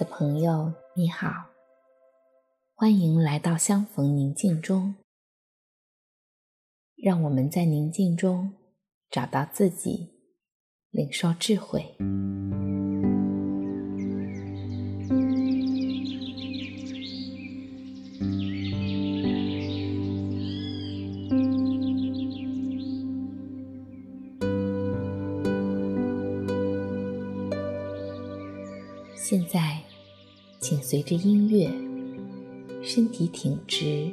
的朋友，你好，欢迎来到相逢宁静中。让我们在宁静中找到自己，领受智慧。现在，请随着音乐，身体挺直，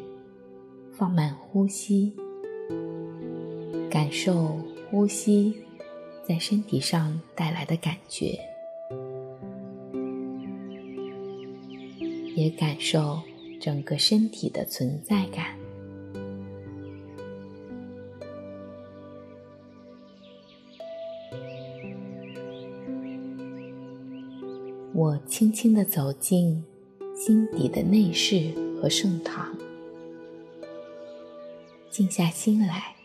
放慢呼吸，感受呼吸在身体上带来的感觉，也感受整个身体的存在感。我轻轻地走进心底的内室和圣堂，静下心来，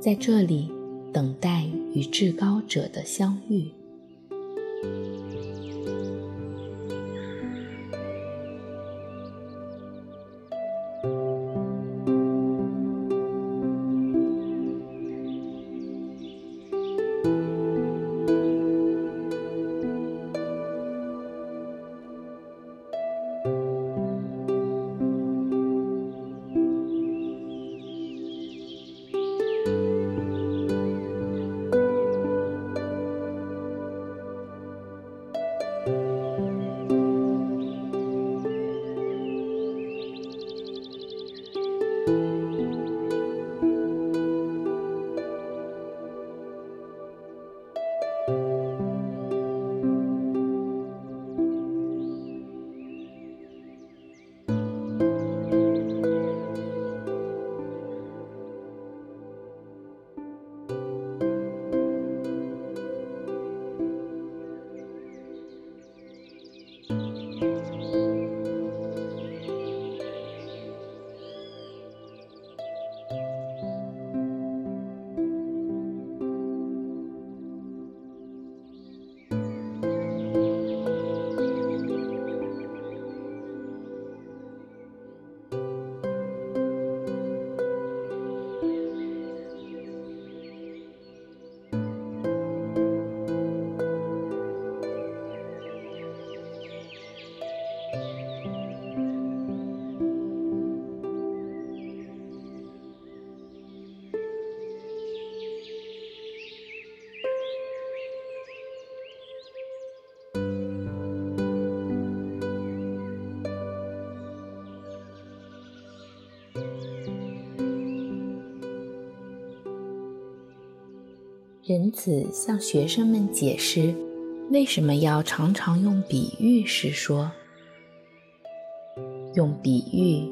在这里等待与至高者的相遇。仁子向学生们解释，为什么要常常用比喻时说：“用比喻，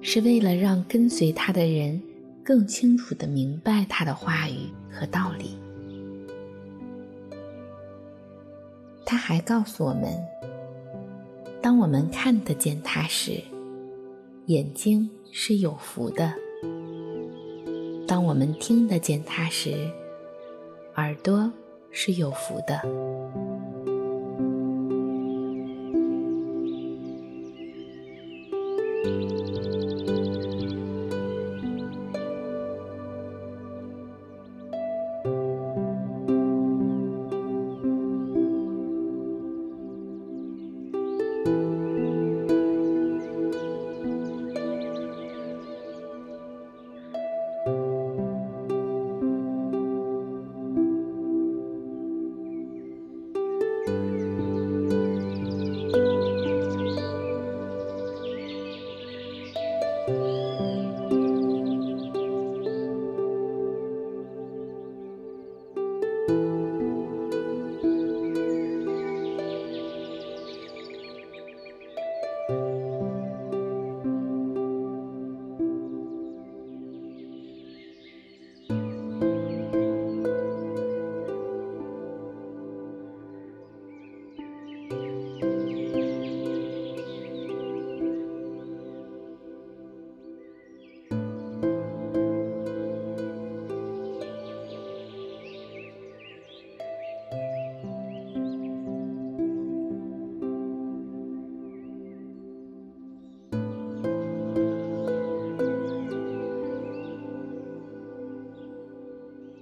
是为了让跟随他的人更清楚地明白他的话语和道理。”他还告诉我们，当我们看得见他时，眼睛是有福的；当我们听得见他时，耳朵是有福的。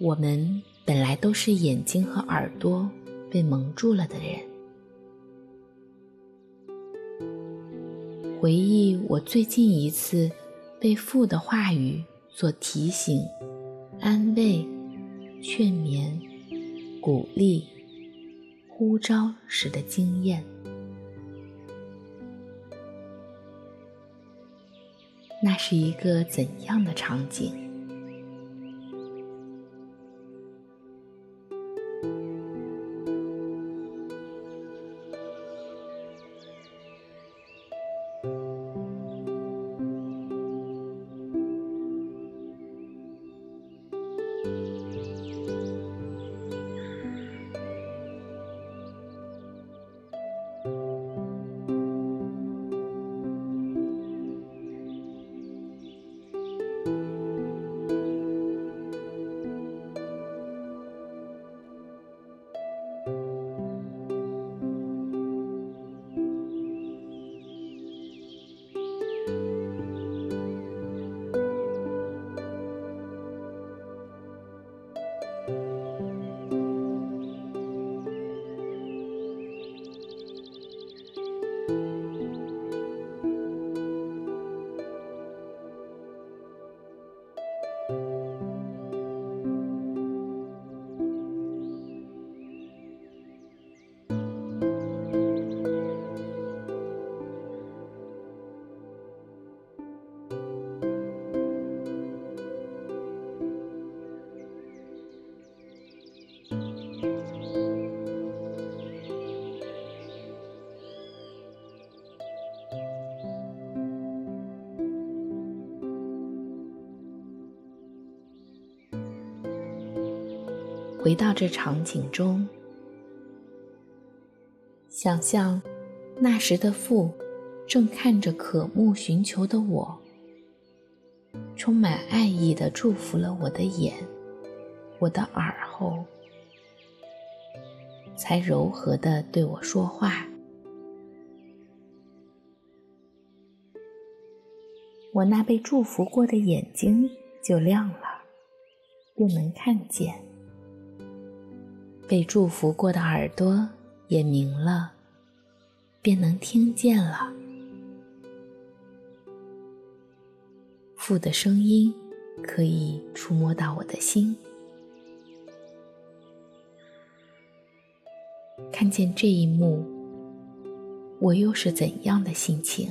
我们本来都是眼睛和耳朵被蒙住了的人。回忆我最近一次被父的话语所提醒、安慰、劝勉、鼓励、呼召时的经验，那是一个怎样的场景？回到这场景中，想象那时的父正看着渴慕寻求的我，充满爱意的祝福了我的眼，我的耳后，才柔和地对我说话。我那被祝福过的眼睛就亮了，便能看见。被祝福过的耳朵也明了，便能听见了。父的声音可以触摸到我的心，看见这一幕，我又是怎样的心情？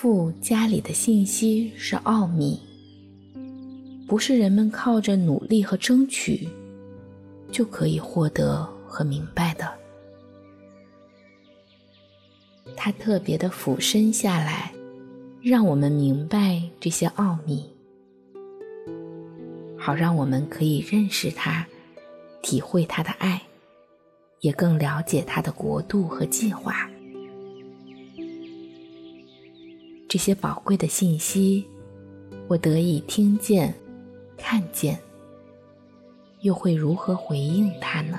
父家里的信息是奥秘，不是人们靠着努力和争取就可以获得和明白的。他特别的俯身下来，让我们明白这些奥秘，好让我们可以认识他，体会他的爱，也更了解他的国度和计划。这些宝贵的信息，我得以听见、看见，又会如何回应他呢？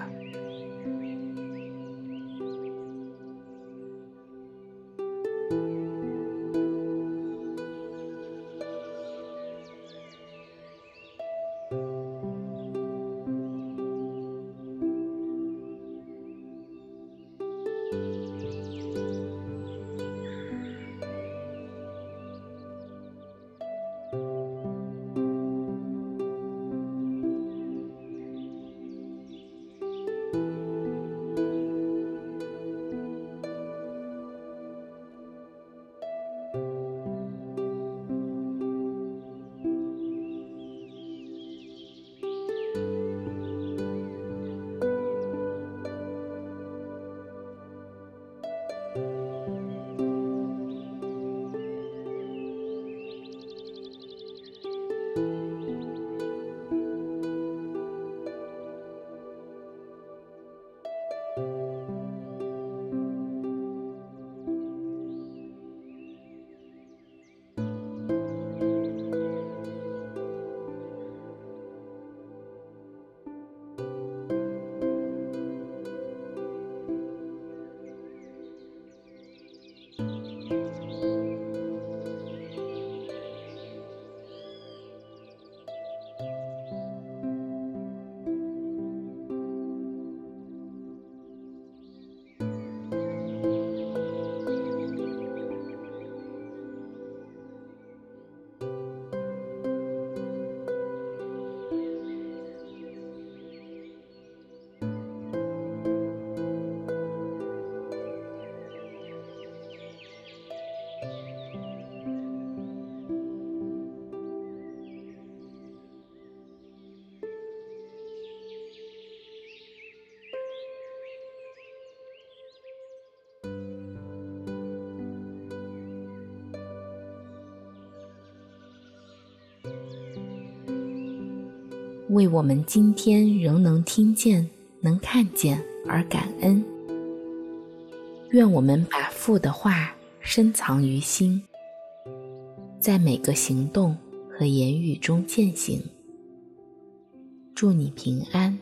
为我们今天仍能听见、能看见而感恩。愿我们把父的话深藏于心，在每个行动和言语中践行。祝你平安。